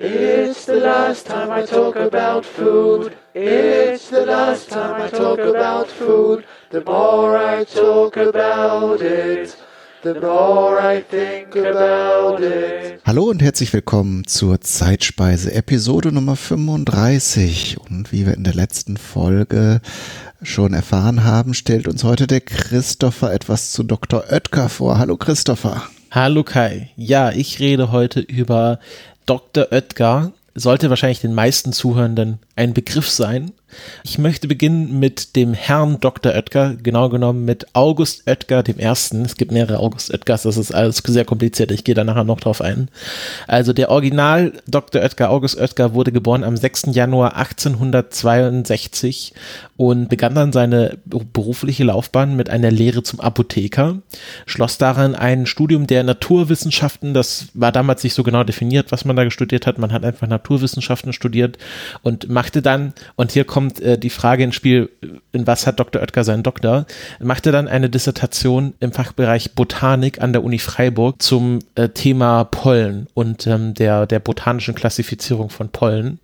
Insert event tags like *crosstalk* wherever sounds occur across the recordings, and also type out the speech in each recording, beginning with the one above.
It's the last time I talk about food. It's the last time I talk about food. The more I talk about it, the more I think about it. Hallo und herzlich willkommen zur Zeitspeise Episode Nummer 35. Und wie wir in der letzten Folge schon erfahren haben, stellt uns heute der Christopher etwas zu Dr. Oetker vor. Hallo Christopher. Hallo Kai. Ja, ich rede heute über Dr. Oetker sollte wahrscheinlich den meisten Zuhörenden ein Begriff sein. Ich möchte beginnen mit dem Herrn Dr. Oetker, genau genommen mit August Oetker dem Ersten. Es gibt mehrere August Oetkers, das ist alles sehr kompliziert, ich gehe da nachher noch drauf ein. Also der Original Dr. Oetker, August Oetker, wurde geboren am 6. Januar 1862 und begann dann seine berufliche Laufbahn mit einer Lehre zum Apotheker, schloss daran ein Studium der Naturwissenschaften, das war damals nicht so genau definiert, was man da studiert hat, man hat einfach Naturwissenschaften studiert und machte dann, und hier kommt kommt äh, die Frage ins Spiel, in was hat Dr. Oetker seinen Doktor, machte dann eine Dissertation im Fachbereich Botanik an der Uni Freiburg zum äh, Thema Pollen und ähm, der, der botanischen Klassifizierung von Pollen.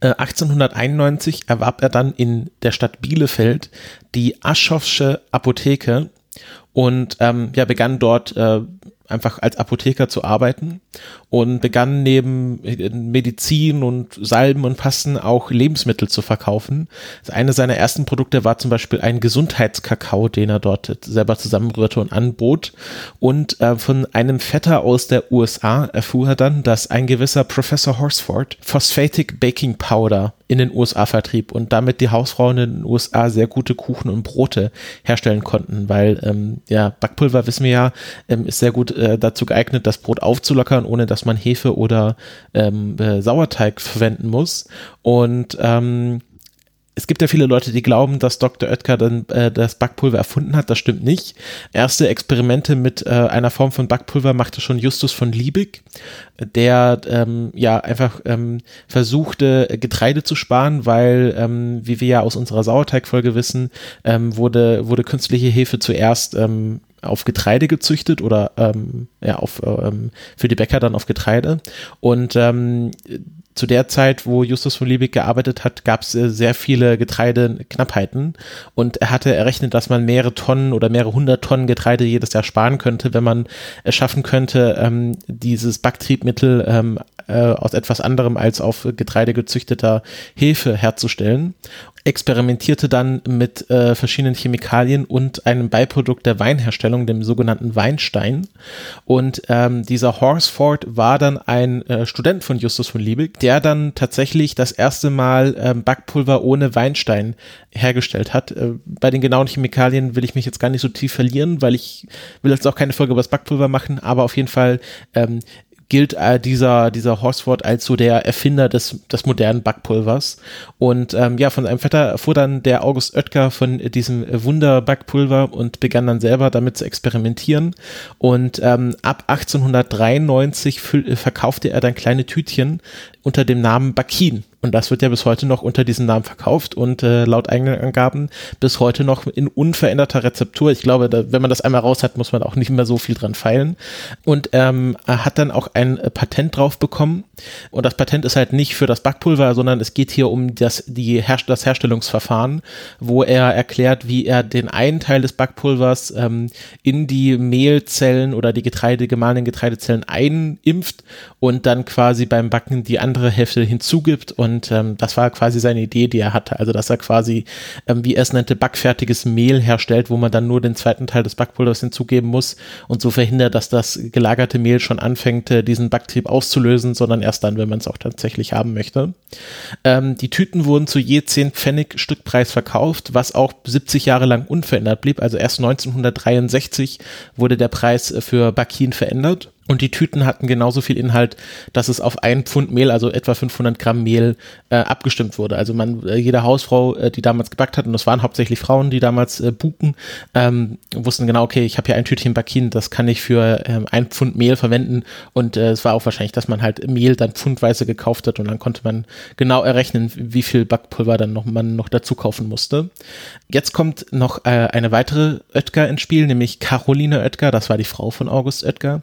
Äh, 1891 erwarb er dann in der Stadt Bielefeld die Aschowsche Apotheke und ähm, ja, begann dort äh, einfach als Apotheker zu arbeiten und begann neben Medizin und Salben und Pasten auch Lebensmittel zu verkaufen. Eine seiner ersten Produkte war zum Beispiel ein Gesundheitskakao, den er dort selber zusammenrührte und anbot. Und äh, von einem Vetter aus der USA erfuhr er dann, dass ein gewisser Professor Horsford Phosphatic Baking Powder in den USA vertrieb und damit die Hausfrauen in den USA sehr gute Kuchen und Brote herstellen konnten, weil ähm, ja Backpulver wissen wir ja ähm, ist sehr gut äh, dazu geeignet, das Brot aufzulockern, ohne dass man Hefe oder ähm, äh, Sauerteig verwenden muss. Und ähm, es gibt ja viele Leute, die glauben, dass Dr. Oetker dann äh, das Backpulver erfunden hat. Das stimmt nicht. Erste Experimente mit äh, einer Form von Backpulver machte schon Justus von Liebig, der ähm, ja einfach ähm, versuchte, Getreide zu sparen, weil, ähm, wie wir ja aus unserer Sauerteigfolge wissen, ähm, wurde, wurde künstliche Hefe zuerst ähm, auf Getreide gezüchtet oder ähm, ja auf ähm, für die Bäcker dann auf Getreide und ähm, zu der Zeit, wo Justus von Liebig gearbeitet hat, gab es äh, sehr viele Getreideknappheiten und er hatte errechnet, dass man mehrere Tonnen oder mehrere hundert Tonnen Getreide jedes Jahr sparen könnte, wenn man es schaffen könnte, ähm, dieses Backtriebmittel ähm, äh, aus etwas anderem als auf Getreide gezüchteter Hefe herzustellen experimentierte dann mit äh, verschiedenen Chemikalien und einem Beiprodukt der Weinherstellung, dem sogenannten Weinstein. Und ähm, dieser Horsford war dann ein äh, Student von Justus von Liebig, der dann tatsächlich das erste Mal ähm, Backpulver ohne Weinstein hergestellt hat. Äh, bei den genauen Chemikalien will ich mich jetzt gar nicht so tief verlieren, weil ich will jetzt auch keine Folge über das Backpulver machen, aber auf jeden Fall ähm, gilt äh, dieser, dieser Horsford als so der Erfinder des, des modernen Backpulvers. Und ähm, ja, von seinem Vetter erfuhr dann der August Oetker von diesem Wunder-Backpulver und begann dann selber damit zu experimentieren. Und ähm, ab 1893 verkaufte er dann kleine Tütchen unter dem Namen Bakin. Und das wird ja bis heute noch unter diesem Namen verkauft und äh, laut eigenen Angaben bis heute noch in unveränderter Rezeptur. Ich glaube, da, wenn man das einmal raus hat, muss man auch nicht mehr so viel dran feilen. Und ähm, er hat dann auch ein Patent drauf bekommen. Und das Patent ist halt nicht für das Backpulver, sondern es geht hier um das, die Her das Herstellungsverfahren, wo er erklärt, wie er den einen Teil des Backpulvers ähm, in die Mehlzellen oder die Getreide, gemahlenen Getreidezellen einimpft und dann quasi beim Backen die andere Hälfte hinzugibt und ähm, das war quasi seine Idee, die er hatte. Also, dass er quasi, ähm, wie er es nannte, backfertiges Mehl herstellt, wo man dann nur den zweiten Teil des Backpulvers hinzugeben muss und so verhindert, dass das gelagerte Mehl schon anfängt, äh, diesen Backtrieb auszulösen, sondern erst dann, wenn man es auch tatsächlich haben möchte. Ähm, die Tüten wurden zu je 10 Pfennig Stückpreis verkauft, was auch 70 Jahre lang unverändert blieb. Also erst 1963 wurde der Preis für Bakin verändert. Und die Tüten hatten genauso viel Inhalt, dass es auf ein Pfund Mehl, also etwa 500 Gramm Mehl, äh, abgestimmt wurde. Also man, äh, jede Hausfrau, äh, die damals gebackt hat, und das waren hauptsächlich Frauen, die damals äh, buken, ähm, wussten genau, okay, ich habe hier ein Tütchen Bakin, das kann ich für ähm, ein Pfund Mehl verwenden. Und äh, es war auch wahrscheinlich, dass man halt Mehl dann pfundweise gekauft hat und dann konnte man genau errechnen, wie viel Backpulver dann noch man noch dazu kaufen musste. Jetzt kommt noch äh, eine weitere Oetker ins Spiel, nämlich Caroline Oetker, das war die Frau von August Oetker,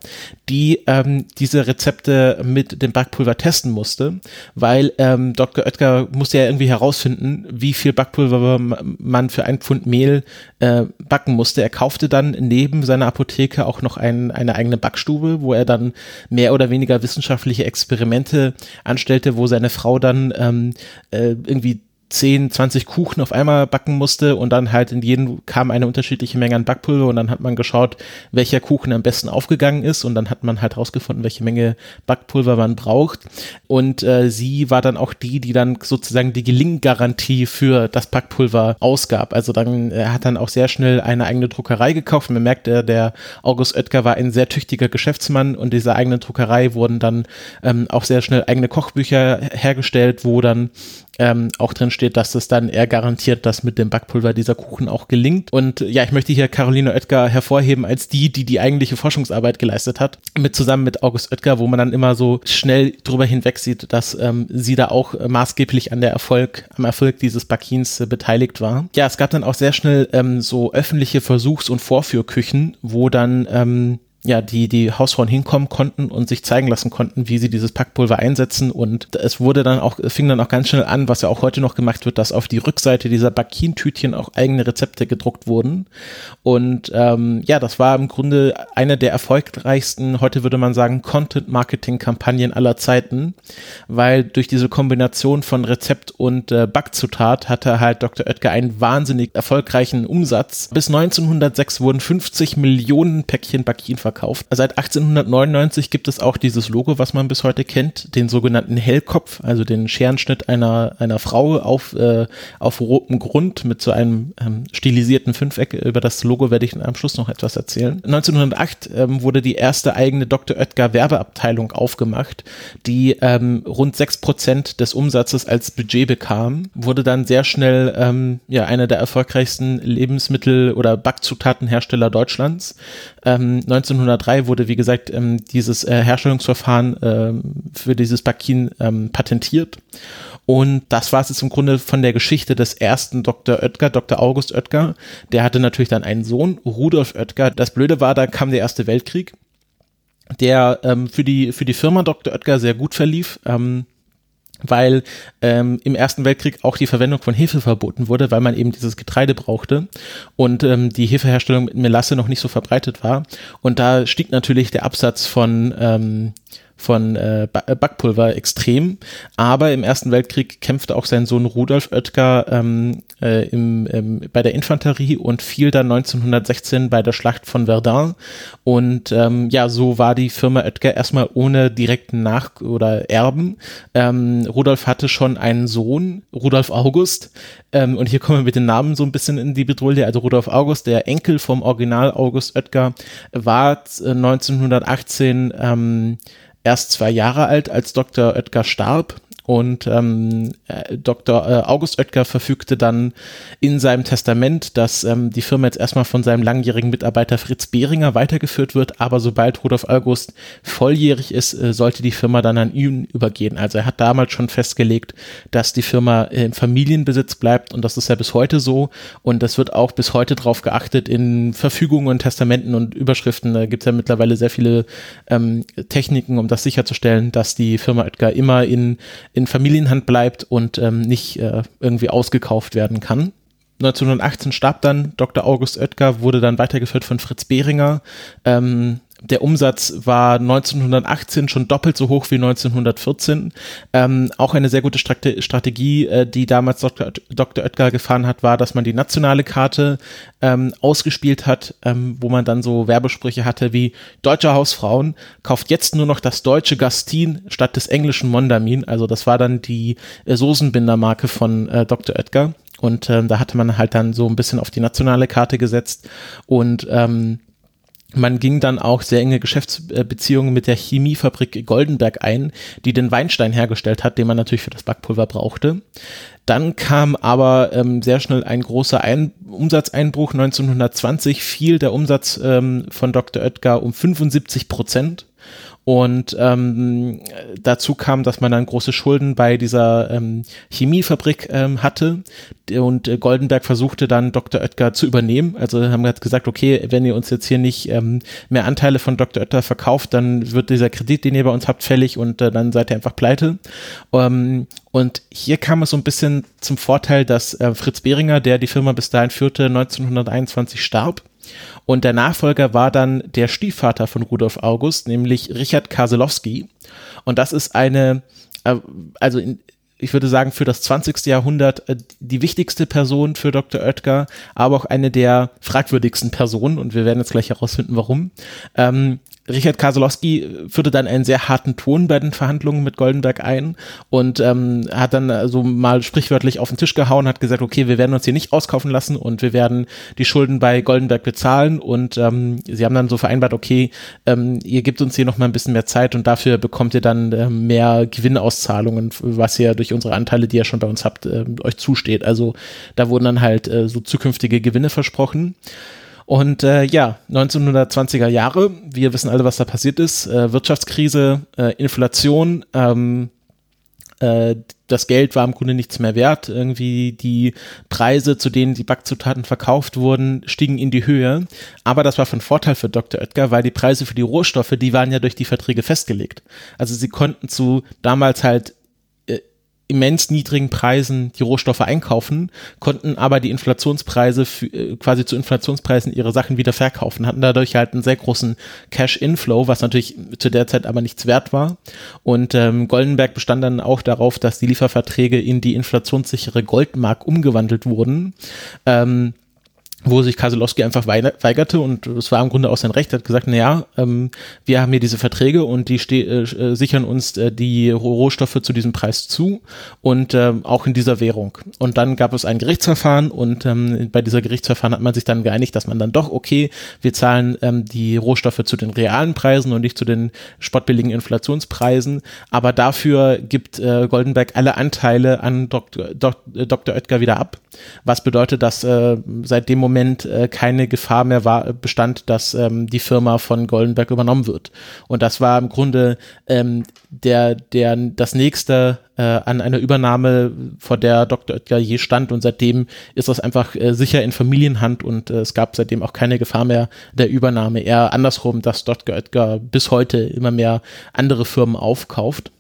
die die ähm, diese Rezepte mit dem Backpulver testen musste, weil ähm, Dr. Oetker musste ja irgendwie herausfinden, wie viel Backpulver man für ein Pfund Mehl äh, backen musste. Er kaufte dann neben seiner Apotheke auch noch ein, eine eigene Backstube, wo er dann mehr oder weniger wissenschaftliche Experimente anstellte, wo seine Frau dann ähm, äh, irgendwie 10, 20 Kuchen auf einmal backen musste und dann halt in jeden kam eine unterschiedliche Menge an Backpulver und dann hat man geschaut, welcher Kuchen am besten aufgegangen ist und dann hat man halt rausgefunden, welche Menge Backpulver man braucht und äh, sie war dann auch die, die dann sozusagen die Gelinggarantie für das Backpulver ausgab. Also dann er hat dann auch sehr schnell eine eigene Druckerei gekauft. Man merkt, äh, der August Oetker war ein sehr tüchtiger Geschäftsmann und dieser eigenen Druckerei wurden dann ähm, auch sehr schnell eigene Kochbücher hergestellt, wo dann ähm, auch drin steht, dass es dann eher garantiert, dass mit dem Backpulver dieser Kuchen auch gelingt. Und ja, ich möchte hier Caroline Oetker hervorheben als die, die die eigentliche Forschungsarbeit geleistet hat, mit zusammen mit August Oetker, wo man dann immer so schnell drüber hinweg sieht, dass ähm, sie da auch maßgeblich an der Erfolg, am Erfolg dieses Backins äh, beteiligt war. Ja, es gab dann auch sehr schnell ähm, so öffentliche Versuchs- und Vorführküchen, wo dann ähm, ja, die, die Hausfrauen hinkommen konnten und sich zeigen lassen konnten, wie sie dieses Packpulver einsetzen. Und es wurde dann auch, fing dann auch ganz schnell an, was ja auch heute noch gemacht wird, dass auf die Rückseite dieser Bakin-Tütchen auch eigene Rezepte gedruckt wurden. Und ähm, ja, das war im Grunde eine der erfolgreichsten, heute würde man sagen, Content-Marketing-Kampagnen aller Zeiten, weil durch diese Kombination von Rezept und äh, Backzutat hatte halt Dr. Oetker einen wahnsinnig erfolgreichen Umsatz. Bis 1906 wurden 50 Millionen Päckchen Bakin verkauft verkauft. Seit 1899 gibt es auch dieses Logo, was man bis heute kennt, den sogenannten Hellkopf, also den Scherenschnitt einer, einer Frau auf, äh, auf rotem Grund mit so einem ähm, stilisierten Fünfeck. Über das Logo werde ich am Schluss noch etwas erzählen. 1908 ähm, wurde die erste eigene Dr. Oetker Werbeabteilung aufgemacht, die ähm, rund sechs Prozent des Umsatzes als Budget bekam, wurde dann sehr schnell ähm, ja einer der erfolgreichsten Lebensmittel- oder Backzutatenhersteller Deutschlands. Ähm, 1903 wurde, wie gesagt, ähm, dieses äh, Herstellungsverfahren ähm, für dieses Bakin ähm, patentiert. Und das war es jetzt im Grunde von der Geschichte des ersten Dr. Oetker, Dr. August Oetker. Der hatte natürlich dann einen Sohn, Rudolf Oetker. Das Blöde war, da kam der Erste Weltkrieg, der ähm, für, die, für die Firma Dr. Oetker sehr gut verlief. Ähm, weil ähm, im Ersten Weltkrieg auch die Verwendung von Hefe verboten wurde, weil man eben dieses Getreide brauchte und ähm, die Hefeherstellung mit Melasse noch nicht so verbreitet war. Und da stieg natürlich der Absatz von ähm, von äh, äh, Backpulver extrem. Aber im Ersten Weltkrieg kämpfte auch sein Sohn Rudolf Oetker ähm, äh, im, ähm, bei der Infanterie und fiel dann 1916 bei der Schlacht von Verdun. Und ähm, ja, so war die Firma Oetker erstmal ohne direkten Nach- oder Erben. Ähm, Rudolf hatte schon einen Sohn, Rudolf August. Ähm, und hier kommen wir mit den Namen so ein bisschen in die Bedrulle. Also Rudolf August, der Enkel vom Original August Oetker, war 1918 äh, ähm, erst zwei Jahre alt, als Dr. Oetker starb und ähm, äh, Dr. Äh, August Oetker verfügte dann in seinem Testament, dass ähm, die Firma jetzt erstmal von seinem langjährigen Mitarbeiter Fritz Behringer weitergeführt wird, aber sobald Rudolf August volljährig ist, äh, sollte die Firma dann an ihn übergehen. Also er hat damals schon festgelegt, dass die Firma im Familienbesitz bleibt und das ist ja bis heute so und das wird auch bis heute drauf geachtet in Verfügungen und Testamenten und Überschriften. Da gibt es ja mittlerweile sehr viele ähm, Techniken, um das sicherzustellen, dass die Firma Oetker immer in in Familienhand bleibt und ähm, nicht äh, irgendwie ausgekauft werden kann. 1918 starb dann Dr. August Oetker, wurde dann weitergeführt von Fritz Behringer. Ähm, der Umsatz war 1918 schon doppelt so hoch wie 1914. Ähm, auch eine sehr gute Strate Strategie, äh, die damals Dr. Dr. Oetker gefahren hat, war, dass man die nationale Karte ähm, ausgespielt hat, ähm, wo man dann so Werbesprüche hatte wie Deutsche Hausfrauen kauft jetzt nur noch das deutsche Gastin statt des englischen Mondamin. Also das war dann die äh, Soßenbindermarke von äh, Dr. Oetker. Und ähm, da hatte man halt dann so ein bisschen auf die nationale Karte gesetzt und ähm, man ging dann auch sehr enge Geschäftsbeziehungen mit der Chemiefabrik Goldenberg ein, die den Weinstein hergestellt hat, den man natürlich für das Backpulver brauchte. Dann kam aber ähm, sehr schnell ein großer ein Umsatzeinbruch. 1920 fiel der Umsatz ähm, von Dr. Oetker um 75 Prozent. Und ähm, dazu kam, dass man dann große Schulden bei dieser ähm, Chemiefabrik ähm, hatte. Und äh, Goldenberg versuchte dann Dr. Oetker zu übernehmen. Also haben wir gesagt, okay, wenn ihr uns jetzt hier nicht ähm, mehr Anteile von Dr. Oetker verkauft, dann wird dieser Kredit, den ihr bei uns habt, fällig und äh, dann seid ihr einfach pleite. Ähm, und hier kam es so ein bisschen zum Vorteil, dass äh, Fritz Behringer, der die Firma bis dahin führte, 1921 starb. Und der Nachfolger war dann der Stiefvater von Rudolf August, nämlich Richard Kaselowski. Und das ist eine, äh, also in, ich würde sagen, für das 20. Jahrhundert äh, die wichtigste Person für Dr. Oetker, aber auch eine der fragwürdigsten Personen. Und wir werden jetzt gleich herausfinden, warum. Ähm, Richard Kasolowski führte dann einen sehr harten Ton bei den Verhandlungen mit Goldenberg ein und ähm, hat dann so also mal sprichwörtlich auf den Tisch gehauen, hat gesagt, okay, wir werden uns hier nicht auskaufen lassen und wir werden die Schulden bei Goldenberg bezahlen und ähm, sie haben dann so vereinbart, okay, ähm, ihr gebt uns hier noch mal ein bisschen mehr Zeit und dafür bekommt ihr dann äh, mehr Gewinnauszahlungen, was ihr durch unsere Anteile, die ihr schon bei uns habt, äh, euch zusteht. Also da wurden dann halt äh, so zukünftige Gewinne versprochen. Und äh, ja, 1920er Jahre, wir wissen alle, was da passiert ist. Äh, Wirtschaftskrise, äh, Inflation, ähm, äh, das Geld war im Grunde nichts mehr wert. Irgendwie die Preise, zu denen die Backzutaten verkauft wurden, stiegen in die Höhe. Aber das war von Vorteil für Dr. Oetker, weil die Preise für die Rohstoffe, die waren ja durch die Verträge festgelegt. Also sie konnten zu damals halt immens niedrigen Preisen die Rohstoffe einkaufen, konnten aber die Inflationspreise für, äh, quasi zu Inflationspreisen ihre Sachen wieder verkaufen, hatten dadurch halt einen sehr großen Cash-Inflow, was natürlich zu der Zeit aber nichts wert war. Und ähm, Goldenberg bestand dann auch darauf, dass die Lieferverträge in die inflationssichere Goldmark umgewandelt wurden. Ähm, wo sich Kaselowski einfach weigerte und es war im Grunde auch sein Recht, er hat gesagt, naja, ähm, wir haben hier diese Verträge und die äh, äh, sichern uns äh, die Rohstoffe zu diesem Preis zu und äh, auch in dieser Währung. Und dann gab es ein Gerichtsverfahren und ähm, bei dieser Gerichtsverfahren hat man sich dann geeinigt, dass man dann doch, okay, wir zahlen ähm, die Rohstoffe zu den realen Preisen und nicht zu den spottbilligen Inflationspreisen, aber dafür gibt äh, Goldenberg alle Anteile an Dr. Dr. Oetker wieder ab, was bedeutet, dass äh, seit dem Moment Moment äh, keine Gefahr mehr war, bestand, dass ähm, die Firma von Goldenberg übernommen wird. Und das war im Grunde ähm, der, der, das nächste äh, an einer Übernahme, vor der Dr. Oetker je stand. Und seitdem ist das einfach äh, sicher in Familienhand und äh, es gab seitdem auch keine Gefahr mehr der Übernahme. Eher andersrum, dass Dr. Oetker bis heute immer mehr andere Firmen aufkauft.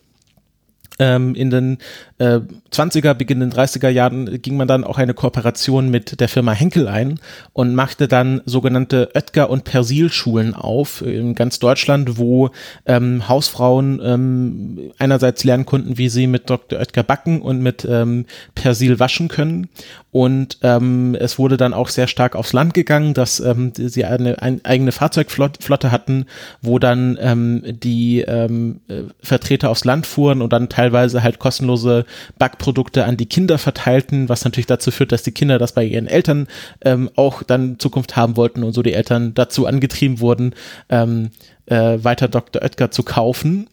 Ähm, in den äh, 20er, beginnenden 30er Jahren ging man dann auch eine Kooperation mit der Firma Henkel ein und machte dann sogenannte Oetker- und Persil-Schulen auf in ganz Deutschland, wo ähm, Hausfrauen ähm, einerseits lernen konnten, wie sie mit Dr. Oetker backen und mit ähm, Persil waschen können. Und ähm, es wurde dann auch sehr stark aufs Land gegangen, dass ähm, sie eine, eine eigene Fahrzeugflotte hatten, wo dann ähm, die ähm, äh, Vertreter aufs Land fuhren und dann teilweise halt kostenlose Backprodukte an die Kinder verteilten, was natürlich dazu führt, dass die Kinder das bei ihren Eltern ähm, auch dann Zukunft haben wollten und so die Eltern dazu angetrieben wurden, ähm, äh, weiter Dr. Oetker zu kaufen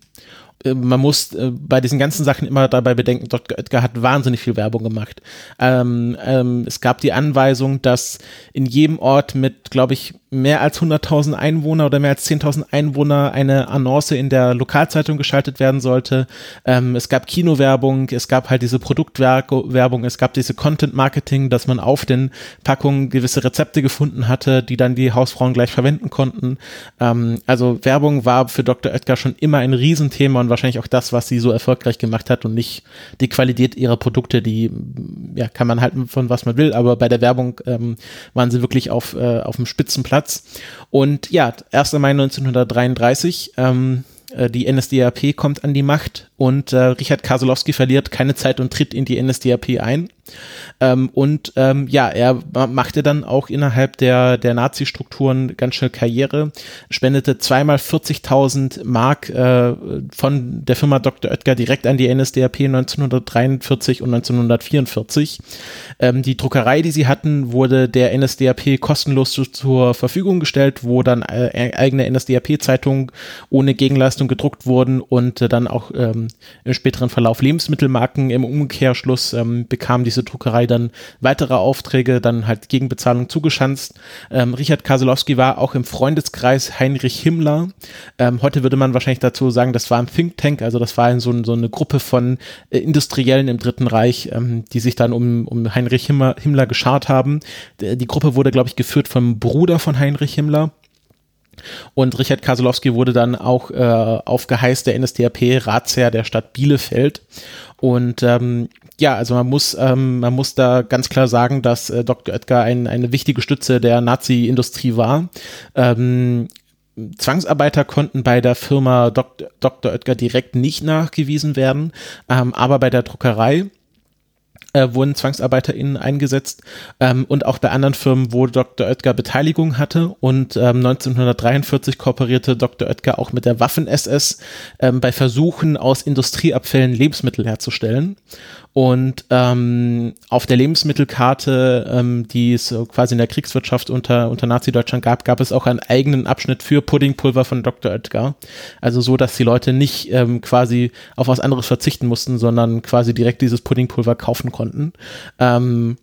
äh, man muss äh, bei diesen ganzen Sachen immer dabei bedenken, Dr. Oetker hat wahnsinnig viel Werbung gemacht. Ähm, ähm, es gab die Anweisung, dass in jedem Ort mit, glaube ich, mehr als 100.000 Einwohner oder mehr als 10.000 Einwohner eine Annonce in der Lokalzeitung geschaltet werden sollte. Ähm, es gab Kinowerbung, es gab halt diese Produktwerbung, es gab diese Content-Marketing, dass man auf den Packungen gewisse Rezepte gefunden hatte, die dann die Hausfrauen gleich verwenden konnten. Ähm, also Werbung war für Dr. Oetker schon immer ein Riesenthema und wahrscheinlich auch das, was sie so erfolgreich gemacht hat und nicht die Qualität ihrer Produkte, die ja kann man halten von was man will, aber bei der Werbung ähm, waren sie wirklich auf, äh, auf dem Spitzenplatz Platz. Und ja, 1. Mai 1933, ähm, äh, die NSDAP kommt an die Macht und äh, Richard Kasolowski verliert keine Zeit und tritt in die NSDAP ein. Ähm, und ähm, ja, er machte dann auch innerhalb der, der Nazi-Strukturen ganz schnell Karriere, spendete zweimal 40.000 Mark äh, von der Firma Dr. Oetker direkt an die NSDAP 1943 und 1944. Ähm, die Druckerei, die sie hatten, wurde der NSDAP kostenlos zu, zur Verfügung gestellt, wo dann äh, eigene NSDAP-Zeitungen ohne Gegenleistung gedruckt wurden und äh, dann auch ähm, im späteren Verlauf Lebensmittelmarken. Im Umkehrschluss ähm, bekam diese Druckerei dann weitere Aufträge, dann halt gegen Bezahlung zugeschanzt. Ähm, Richard Kaselowski war auch im Freundeskreis Heinrich Himmler. Ähm, heute würde man wahrscheinlich dazu sagen, das war ein Think Tank, also das war so, so eine Gruppe von äh, Industriellen im Dritten Reich, ähm, die sich dann um, um Heinrich Himmler, Himmler geschart haben. Die Gruppe wurde, glaube ich, geführt vom Bruder von Heinrich Himmler. Und Richard Kaselowski wurde dann auch äh, auf Geheiß der NSDAP Ratsherr der Stadt Bielefeld. Und ähm, ja, also man muss, ähm, man muss da ganz klar sagen, dass äh, Dr. Oetker ein, eine wichtige Stütze der Nazi-Industrie war. Ähm, Zwangsarbeiter konnten bei der Firma Dok Dr. Oetker direkt nicht nachgewiesen werden, ähm, aber bei der Druckerei äh, wurden ZwangsarbeiterInnen eingesetzt ähm, und auch bei anderen Firmen, wo Dr. Oetker Beteiligung hatte und ähm, 1943 kooperierte Dr. Oetker auch mit der Waffen-SS ähm, bei Versuchen aus Industrieabfällen Lebensmittel herzustellen und ähm, auf der Lebensmittelkarte, ähm, die es quasi in der Kriegswirtschaft unter, unter Nazi-Deutschland gab, gab es auch einen eigenen Abschnitt für Puddingpulver von Dr. Oetker. Also so, dass die Leute nicht ähm, quasi auf was anderes verzichten mussten, sondern quasi direkt dieses Puddingpulver kaufen konnten. Ähm,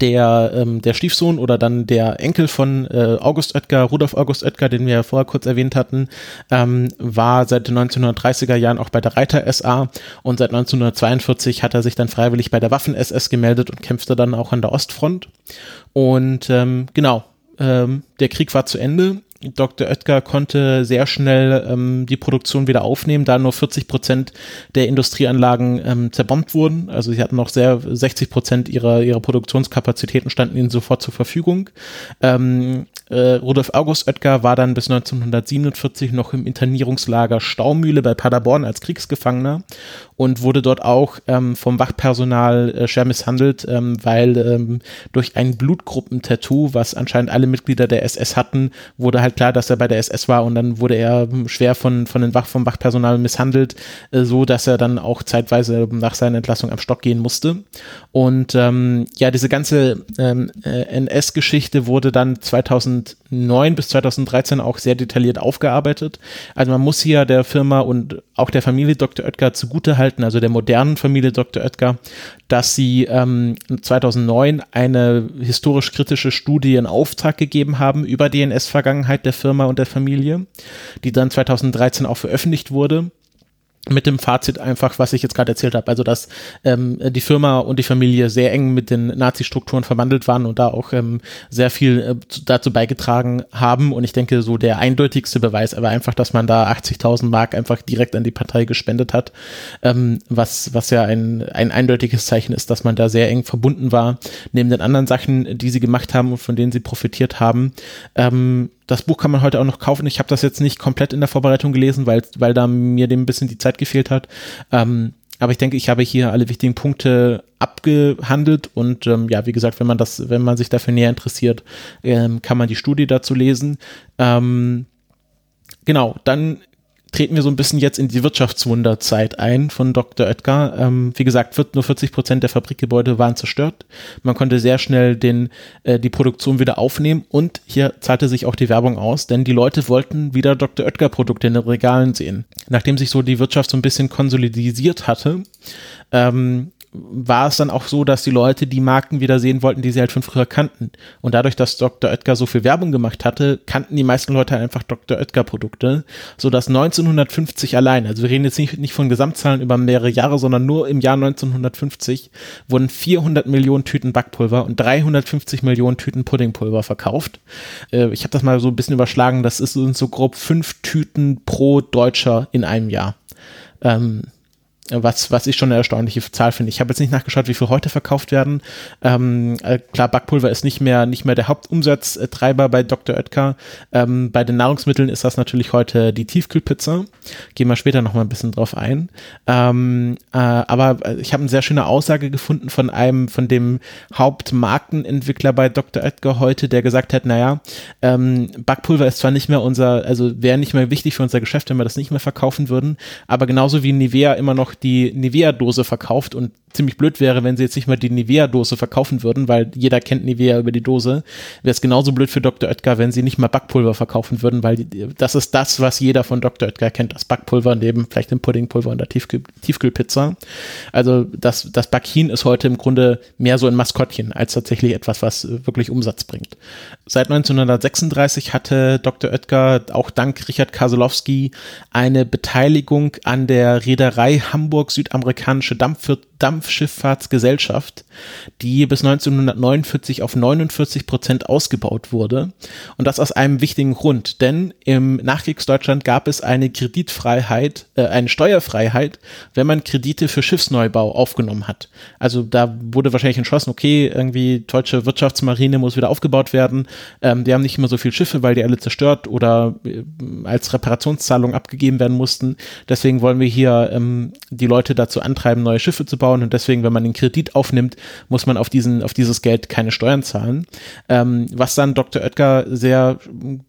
der, ähm, der Stiefsohn oder dann der Enkel von äh, August Oetker, Rudolf August Oetker, den wir ja vorher kurz erwähnt hatten, ähm, war seit den 1930er Jahren auch bei der Reiter SA und seit 1942 hat er sich dann freiwillig bei der Waffen SS gemeldet und kämpfte dann auch an der Ostfront. Und ähm, genau, ähm, der Krieg war zu Ende Dr. Oetker konnte sehr schnell ähm, die Produktion wieder aufnehmen, da nur 40 Prozent der Industrieanlagen ähm, zerbombt wurden. Also sie hatten noch sehr 60 Prozent ihrer, ihrer Produktionskapazitäten standen ihnen sofort zur Verfügung. Ähm, äh, Rudolf August Oetker war dann bis 1947 noch im Internierungslager Staumühle bei Paderborn als Kriegsgefangener und wurde dort auch ähm, vom Wachpersonal äh, schwer misshandelt, ähm, weil ähm, durch ein Blutgruppentattoo, was anscheinend alle Mitglieder der SS hatten, wurde halt klar, dass er bei der SS war und dann wurde er schwer von, von den Wach, vom Wachpersonal misshandelt, äh, so dass er dann auch zeitweise nach seiner Entlassung am Stock gehen musste. Und ähm, ja, diese ganze ähm, äh, NS-Geschichte wurde dann 2009 bis 2013 auch sehr detailliert aufgearbeitet. Also man muss hier der Firma und auch der Familie Dr. Oetker zugutehalten, also der modernen Familie Dr. Oetker, dass sie ähm, 2009 eine historisch kritische Studie in Auftrag gegeben haben über die NS-Vergangenheit der Firma und der Familie, die dann 2013 auch veröffentlicht wurde mit dem Fazit einfach, was ich jetzt gerade erzählt habe, also dass ähm, die Firma und die Familie sehr eng mit den Nazi-Strukturen verwandelt waren und da auch ähm, sehr viel äh, dazu beigetragen haben. Und ich denke, so der eindeutigste Beweis aber einfach, dass man da 80.000 Mark einfach direkt an die Partei gespendet hat, ähm, was, was ja ein, ein eindeutiges Zeichen ist, dass man da sehr eng verbunden war, neben den anderen Sachen, die sie gemacht haben und von denen sie profitiert haben, ähm, das Buch kann man heute auch noch kaufen. Ich habe das jetzt nicht komplett in der Vorbereitung gelesen, weil, weil da mir dem ein bisschen die Zeit gefehlt hat. Ähm, aber ich denke, ich habe hier alle wichtigen Punkte abgehandelt und ähm, ja, wie gesagt, wenn man das, wenn man sich dafür näher interessiert, ähm, kann man die Studie dazu lesen. Ähm, genau, dann treten wir so ein bisschen jetzt in die Wirtschaftswunderzeit ein von Dr. Oetker. Ähm, wie gesagt, nur 40 Prozent der Fabrikgebäude waren zerstört. Man konnte sehr schnell den, äh, die Produktion wieder aufnehmen und hier zahlte sich auch die Werbung aus, denn die Leute wollten wieder Dr. Oetker Produkte in den Regalen sehen. Nachdem sich so die Wirtschaft so ein bisschen konsolidisiert hatte, ähm, war es dann auch so, dass die Leute die Marken wieder sehen wollten, die sie halt von früher kannten. Und dadurch, dass Dr. Oetker so viel Werbung gemacht hatte, kannten die meisten Leute einfach Dr. Oetker Produkte, so dass 1950 allein, also wir reden jetzt nicht, nicht von Gesamtzahlen über mehrere Jahre, sondern nur im Jahr 1950 wurden 400 Millionen Tüten Backpulver und 350 Millionen Tüten Puddingpulver verkauft. Äh, ich habe das mal so ein bisschen überschlagen, das ist so grob fünf Tüten pro Deutscher in einem Jahr. Ähm, was, was ich schon eine erstaunliche Zahl finde. Ich habe jetzt nicht nachgeschaut, wie viel heute verkauft werden. Ähm, äh, klar, Backpulver ist nicht mehr, nicht mehr der Hauptumsatztreiber bei Dr. Oetker. Ähm, bei den Nahrungsmitteln ist das natürlich heute die Tiefkühlpizza. Gehen wir später noch mal ein bisschen drauf ein. Ähm, äh, aber ich habe eine sehr schöne Aussage gefunden von einem, von dem Hauptmarkenentwickler bei Dr. Oetker heute, der gesagt hat, naja, ähm, Backpulver ist zwar nicht mehr unser, also wäre nicht mehr wichtig für unser Geschäft, wenn wir das nicht mehr verkaufen würden, aber genauso wie Nivea immer noch die Nivea-Dose verkauft und ziemlich blöd wäre, wenn sie jetzt nicht mal die Nivea-Dose verkaufen würden, weil jeder kennt Nivea über die Dose. Wäre es genauso blöd für Dr. Oetker, wenn sie nicht mal Backpulver verkaufen würden, weil die, das ist das, was jeder von Dr. Oetker kennt, das Backpulver neben vielleicht dem Puddingpulver und der Tiefkühl Tiefkühlpizza. Also das, das Backin ist heute im Grunde mehr so ein Maskottchen als tatsächlich etwas, was wirklich Umsatz bringt. Seit 1936 hatte Dr. Oetker auch dank Richard Kaselowski eine Beteiligung an der Reederei Hamburg Südamerikanische Dampf Dampfschifffahrtsgesellschaft, die bis 1949 auf 49 Prozent ausgebaut wurde. Und das aus einem wichtigen Grund, denn im Nachkriegsdeutschland gab es eine Kreditfreiheit, äh, eine Steuerfreiheit, wenn man Kredite für Schiffsneubau aufgenommen hat. Also da wurde wahrscheinlich entschlossen, okay, irgendwie deutsche Wirtschaftsmarine muss wieder aufgebaut werden. Ähm, die haben nicht immer so viele Schiffe, weil die alle zerstört oder äh, als Reparationszahlung abgegeben werden mussten. Deswegen wollen wir hier ähm, die Leute dazu antreiben, neue Schiffe zu bauen und deswegen, wenn man den Kredit aufnimmt, muss man auf diesen, auf dieses Geld keine Steuern zahlen. Ähm, was dann Dr. Oetker sehr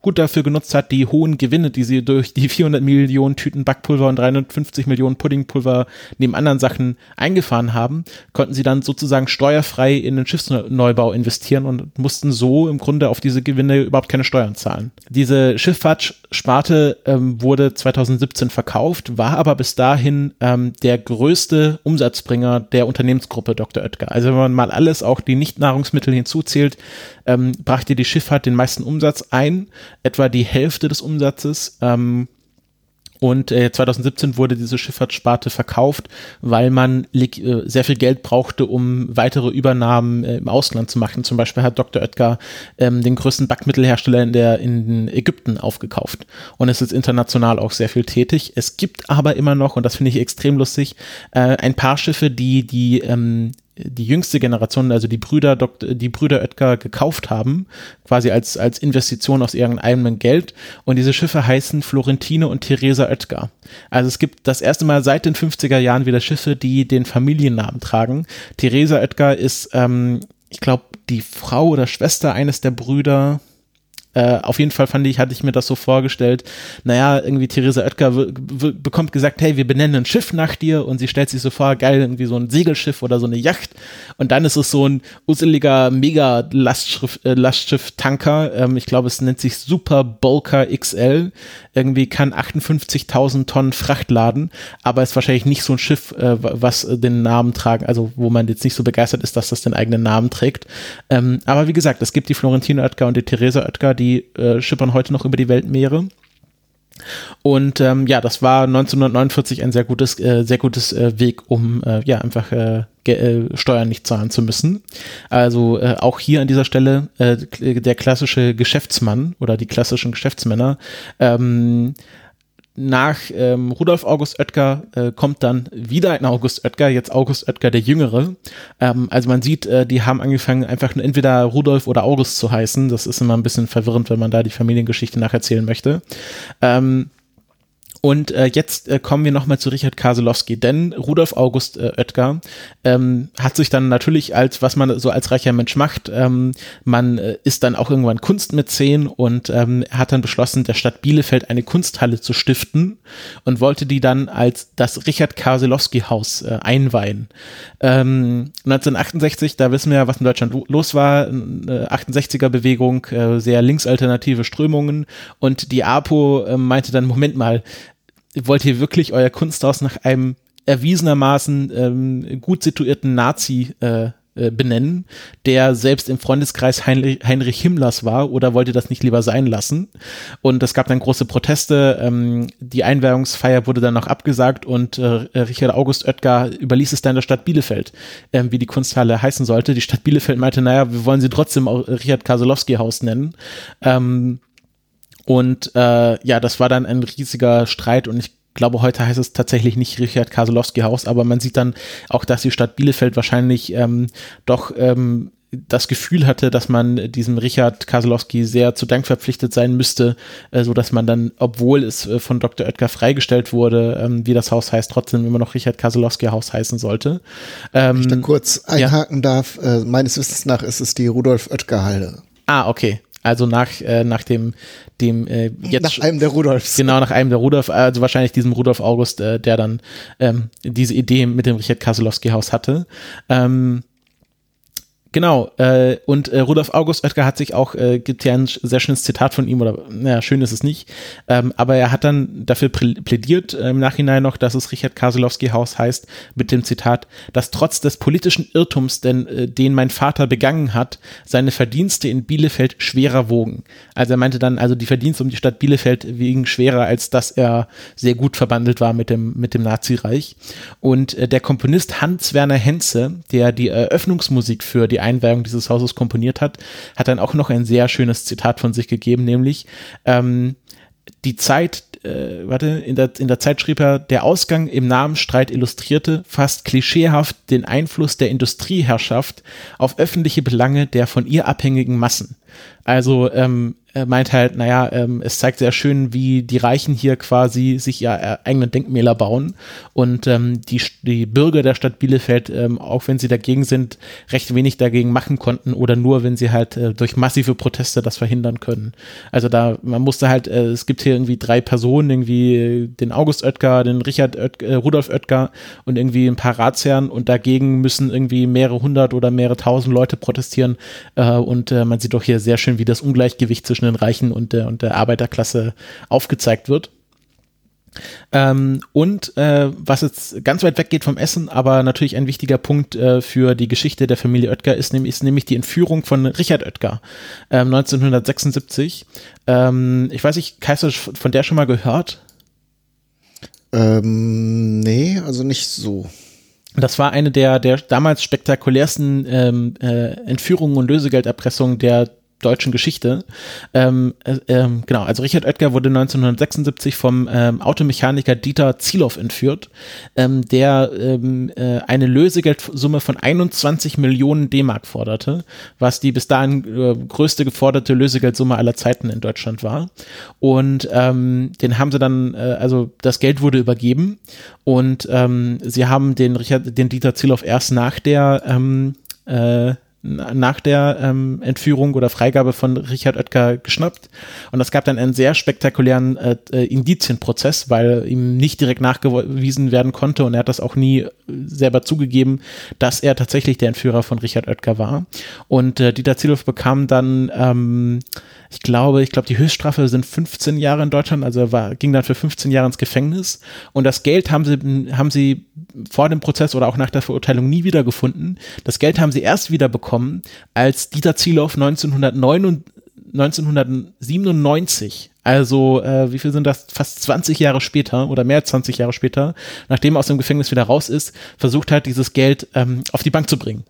gut dafür genutzt hat, die hohen Gewinne, die sie durch die 400 Millionen Tüten Backpulver und 350 Millionen Puddingpulver neben anderen Sachen eingefahren haben, konnten sie dann sozusagen steuerfrei in den Schiffsneubau investieren und mussten so im Grunde auf diese Gewinne überhaupt keine Steuern zahlen. Diese Schifffahrtssparte ähm, wurde 2017 verkauft, war aber bis dahin ähm, der größte Umsatzbringer der Unternehmensgruppe Dr. Oetker. Also wenn man mal alles, auch die Nicht-Nahrungsmittel hinzuzählt, ähm, brachte die Schifffahrt den meisten Umsatz ein, etwa die Hälfte des Umsatzes. Ähm, und äh, 2017 wurde diese Schifffahrtssparte verkauft, weil man äh, sehr viel Geld brauchte, um weitere Übernahmen äh, im Ausland zu machen. Zum Beispiel hat Dr. Oetker ähm, den größten Backmittelhersteller in, der, in Ägypten aufgekauft und ist jetzt international auch sehr viel tätig. Es gibt aber immer noch, und das finde ich extrem lustig, äh, ein paar Schiffe, die die ähm, die jüngste Generation, also die Brüder, die Brüder Oetker gekauft haben, quasi als, als Investition aus ihrem eigenen Geld. Und diese Schiffe heißen Florentine und Theresa Oetker. Also es gibt das erste Mal seit den 50er Jahren wieder Schiffe, die den Familiennamen tragen. Theresa Oetker ist, ähm, ich glaube, die Frau oder Schwester eines der Brüder, äh, auf jeden Fall fand ich, hatte ich mir das so vorgestellt, naja, irgendwie Theresa Oetker bekommt gesagt, hey, wir benennen ein Schiff nach dir. Und sie stellt sich so vor, geil, irgendwie so ein Segelschiff oder so eine Yacht. Und dann ist es so ein useliger Mega-Lastschiff-Tanker, äh, ähm, ich glaube, es nennt sich Super Bulker XL, irgendwie kann 58.000 Tonnen Fracht laden, aber ist wahrscheinlich nicht so ein Schiff, äh, was den Namen tragen, also wo man jetzt nicht so begeistert ist, dass das den eigenen Namen trägt. Ähm, aber wie gesagt, es gibt die Florentine Oetker und die Theresa Oetker, die die äh, schippern heute noch über die Weltmeere. Und ähm, ja, das war 1949 ein sehr gutes, äh, sehr gutes äh, Weg, um äh, ja einfach äh, äh, Steuern nicht zahlen zu müssen. Also äh, auch hier an dieser Stelle äh, der klassische Geschäftsmann oder die klassischen Geschäftsmänner ähm, nach ähm, Rudolf August Oetker äh, kommt dann wieder ein August Oetker, jetzt August Oetker der Jüngere. Ähm, also man sieht, äh, die haben angefangen, einfach nur entweder Rudolf oder August zu heißen. Das ist immer ein bisschen verwirrend, wenn man da die Familiengeschichte nacherzählen möchte. Ähm, und äh, jetzt äh, kommen wir nochmal zu Richard Kaselowski, denn Rudolf August äh, Oetker ähm, hat sich dann natürlich als, was man so als reicher Mensch macht, ähm, man äh, ist dann auch irgendwann Kunstmäzen und ähm, hat dann beschlossen, der Stadt Bielefeld eine Kunsthalle zu stiften und wollte die dann als das Richard Kaselowski Haus äh, einweihen. Ähm, 1968, da wissen wir ja, was in Deutschland los war, äh, 68er Bewegung, äh, sehr linksalternative Strömungen und die APO äh, meinte dann, Moment mal, wollt ihr wirklich euer Kunsthaus nach einem erwiesenermaßen ähm, gut situierten Nazi äh, äh, benennen, der selbst im Freundeskreis Heinrich, Heinrich Himmlers war oder wollte das nicht lieber sein lassen. Und es gab dann große Proteste. Ähm, die Einweihungsfeier wurde dann noch abgesagt und äh, Richard August Oetker überließ es dann der Stadt Bielefeld, äh, wie die Kunsthalle heißen sollte. Die Stadt Bielefeld meinte, naja, wir wollen sie trotzdem auch Richard Kaselowski Haus nennen. Ähm, und äh, ja, das war dann ein riesiger Streit und ich glaube, heute heißt es tatsächlich nicht Richard Kaselowski Haus, aber man sieht dann auch, dass die Stadt Bielefeld wahrscheinlich ähm, doch ähm, das Gefühl hatte, dass man diesem Richard Kaselowski sehr zu Dank verpflichtet sein müsste, äh, so dass man dann, obwohl es äh, von Dr. Oetker freigestellt wurde, ähm, wie das Haus heißt, trotzdem immer noch Richard Kaselowski Haus heißen sollte. Ähm, ich da kurz einhaken ja. darf, äh, meines Wissens nach ist es die Rudolf Oetker Halle. Ah, okay. Also nach, äh, nach dem, dem äh, jetzt. Nach einem der Rudolfs. Genau, nach einem der Rudolf, also wahrscheinlich diesem Rudolf August, äh, der dann ähm, diese Idee mit dem Richard Kaselowski-Haus hatte. Ähm, Genau, äh, und äh, Rudolf August Oetker hat sich auch, äh, gibt ja ein sehr schönes Zitat von ihm, oder naja, schön ist es nicht, ähm, aber er hat dann dafür plädiert äh, im Nachhinein noch, dass es Richard Kaselowski Haus heißt, mit dem Zitat, dass trotz des politischen Irrtums, denn, äh, den mein Vater begangen hat, seine Verdienste in Bielefeld schwerer wogen. Also er meinte dann, also die Verdienste um die Stadt Bielefeld wiegen schwerer, als dass er sehr gut verbandelt war mit dem, mit dem Nazireich. Und äh, der Komponist Hans-Werner Henze, der die Eröffnungsmusik für die Einweihung dieses Hauses komponiert hat, hat dann auch noch ein sehr schönes Zitat von sich gegeben, nämlich ähm, die Zeit, äh, warte, in der, in der Zeit schrieb er, der Ausgang im Namenstreit illustrierte fast klischeehaft den Einfluss der Industrieherrschaft auf öffentliche Belange der von ihr abhängigen Massen. Also ähm, er meint halt, naja, ähm, es zeigt sehr schön, wie die Reichen hier quasi sich ja äh, eigene Denkmäler bauen. Und ähm, die, die Bürger der Stadt Bielefeld, ähm, auch wenn sie dagegen sind, recht wenig dagegen machen konnten oder nur, wenn sie halt äh, durch massive Proteste das verhindern können. Also da, man musste halt, äh, es gibt hier irgendwie drei Personen, irgendwie den August Oetker, den Richard Oetker, äh, Rudolf Oetker und irgendwie ein paar Ratsherren. Und dagegen müssen irgendwie mehrere hundert oder mehrere tausend Leute protestieren. Äh, und äh, man sieht doch hier sehr schön, wie das Ungleichgewicht zwischen den Reichen und der, und der Arbeiterklasse aufgezeigt wird. Ähm, und äh, was jetzt ganz weit weg geht vom Essen, aber natürlich ein wichtiger Punkt äh, für die Geschichte der Familie Oetker ist, nämlich, ist nämlich die Entführung von Richard Oetker ähm, 1976. Ähm, ich weiß nicht, hast du von der schon mal gehört? Ähm, nee, also nicht so. Das war eine der, der damals spektakulärsten ähm, äh, Entführungen und Lösegelderpressungen der deutschen Geschichte. Ähm, äh, ähm, genau, also Richard Oetker wurde 1976 vom ähm, Automechaniker Dieter Zielow entführt, ähm, der ähm, äh, eine Lösegeldsumme von 21 Millionen D-Mark forderte, was die bis dahin äh, größte geforderte Lösegeldsumme aller Zeiten in Deutschland war. Und ähm, den haben sie dann, äh, also das Geld wurde übergeben und sie haben den Richard, den Dieter Zielow erst nach der äh, nach der ähm, Entführung oder Freigabe von Richard Oetker geschnappt. Und es gab dann einen sehr spektakulären äh, äh, Indizienprozess, weil ihm nicht direkt nachgewiesen werden konnte und er hat das auch nie selber zugegeben, dass er tatsächlich der Entführer von Richard Oetker war. Und äh, Dieter Zielhoff bekam dann ähm, ich glaube, ich glaube, die Höchststrafe sind 15 Jahre in Deutschland, also er war, ging dann für 15 Jahre ins Gefängnis. Und das Geld haben sie, haben sie vor dem Prozess oder auch nach der Verurteilung nie wieder gefunden. Das Geld haben sie erst wieder bekommen, als Dieter Zielow 1997, also äh, wie viel sind das, fast 20 Jahre später oder mehr als 20 Jahre später, nachdem er aus dem Gefängnis wieder raus ist, versucht hat, dieses Geld ähm, auf die Bank zu bringen.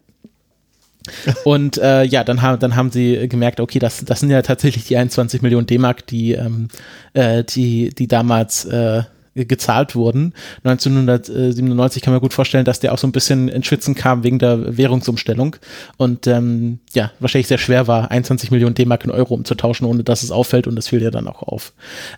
*laughs* Und äh, ja, dann haben, dann haben sie gemerkt, okay, das, das sind ja tatsächlich die 21 Millionen D-Mark, die, ähm, äh, die, die damals äh, gezahlt wurden. 1997 kann man gut vorstellen, dass der auch so ein bisschen ins Schwitzen kam wegen der Währungsumstellung und ähm, ja, wahrscheinlich sehr schwer war, 21 Millionen D-Mark in Euro umzutauschen, ohne dass es auffällt und das fiel ja dann auch auf.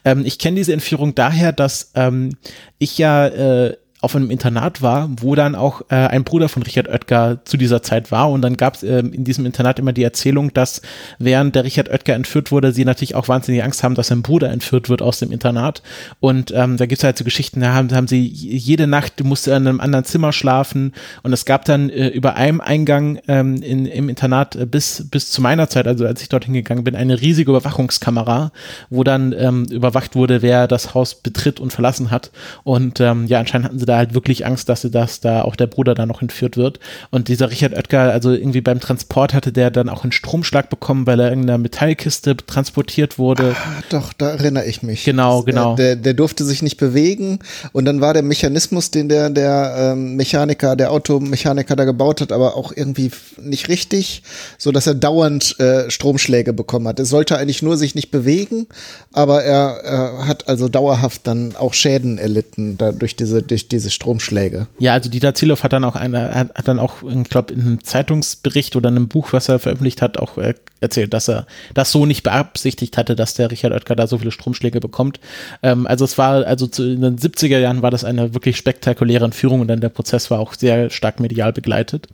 Ähm, ich kenne diese Entführung daher, dass ähm, ich ja äh, auf einem Internat war, wo dann auch äh, ein Bruder von Richard Oetker zu dieser Zeit war. Und dann gab es äh, in diesem Internat immer die Erzählung, dass während der Richard Oetker entführt wurde, sie natürlich auch wahnsinnig Angst haben, dass sein Bruder entführt wird aus dem Internat. Und ähm, da gibt es halt so Geschichten, da haben, haben sie jede Nacht musste in einem anderen Zimmer schlafen. Und es gab dann äh, über einem Eingang ähm, in, im Internat äh, bis, bis zu meiner Zeit, also als ich dorthin gegangen bin, eine riesige Überwachungskamera, wo dann ähm, überwacht wurde, wer das Haus betritt und verlassen hat. Und ähm, ja, anscheinend hatten sie da halt wirklich Angst, dass sie das da auch der Bruder da noch entführt wird. Und dieser Richard Oetker, also irgendwie beim Transport hatte der dann auch einen Stromschlag bekommen, weil er in einer Metallkiste transportiert wurde. Ah, doch, da erinnere ich mich. Genau, genau. Der, der durfte sich nicht bewegen und dann war der Mechanismus, den der, der ähm, Mechaniker, der Automechaniker da gebaut hat, aber auch irgendwie nicht richtig, so dass er dauernd äh, Stromschläge bekommen hat. Er sollte eigentlich nur sich nicht bewegen, aber er äh, hat also dauerhaft dann auch Schäden erlitten da durch diese durch die diese Stromschläge. Ja, also Dieter Zielhoff hat dann auch eine, hat, hat dann auch, ich glaube, in einem Zeitungsbericht oder einem Buch, was er veröffentlicht hat, auch äh, erzählt, dass er das so nicht beabsichtigt hatte, dass der Richard Oetker da so viele Stromschläge bekommt. Ähm, also es war, also zu, in den 70er Jahren war das eine wirklich spektakuläre Entführung und dann der Prozess war auch sehr stark medial begleitet.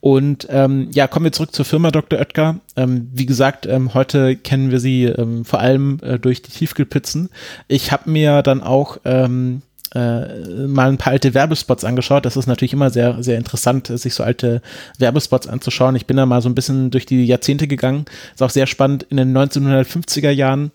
Und ähm, ja, kommen wir zurück zur Firma Dr. Oetker. Ähm, wie gesagt, ähm, heute kennen wir sie ähm, vor allem äh, durch die Tiefkühlpizzen. Ich habe mir dann auch ähm, äh, mal ein paar alte Werbespots angeschaut. Das ist natürlich immer sehr, sehr interessant, sich so alte Werbespots anzuschauen. Ich bin da mal so ein bisschen durch die Jahrzehnte gegangen. Ist auch sehr spannend. In den 1950er Jahren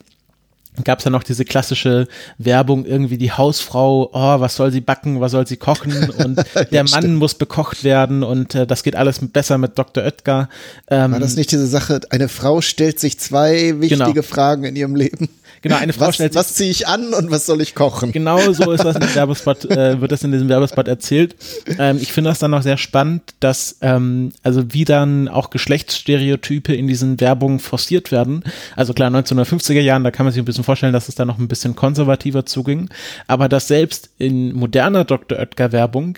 gab es ja noch diese klassische Werbung, irgendwie die Hausfrau, oh, was soll sie backen, was soll sie kochen *laughs* und der Mann stimmt. muss bekocht werden und äh, das geht alles besser mit Dr. Oetker. Ähm, War das nicht diese Sache, eine Frau stellt sich zwei wichtige genau. Fragen in ihrem Leben? Genau, eine Frau was, stellt Was ziehe ich an und was soll ich kochen? Genau so ist das in Werbespot, äh, wird das in diesem Werbespot erzählt. Ähm, ich finde das dann auch sehr spannend, dass, ähm, also wie dann auch Geschlechtsstereotype in diesen Werbungen forciert werden. Also klar, 1950er Jahren, da kann man sich ein bisschen vorstellen, dass es da noch ein bisschen konservativer zuging. Aber dass selbst in moderner Dr. Oetker Werbung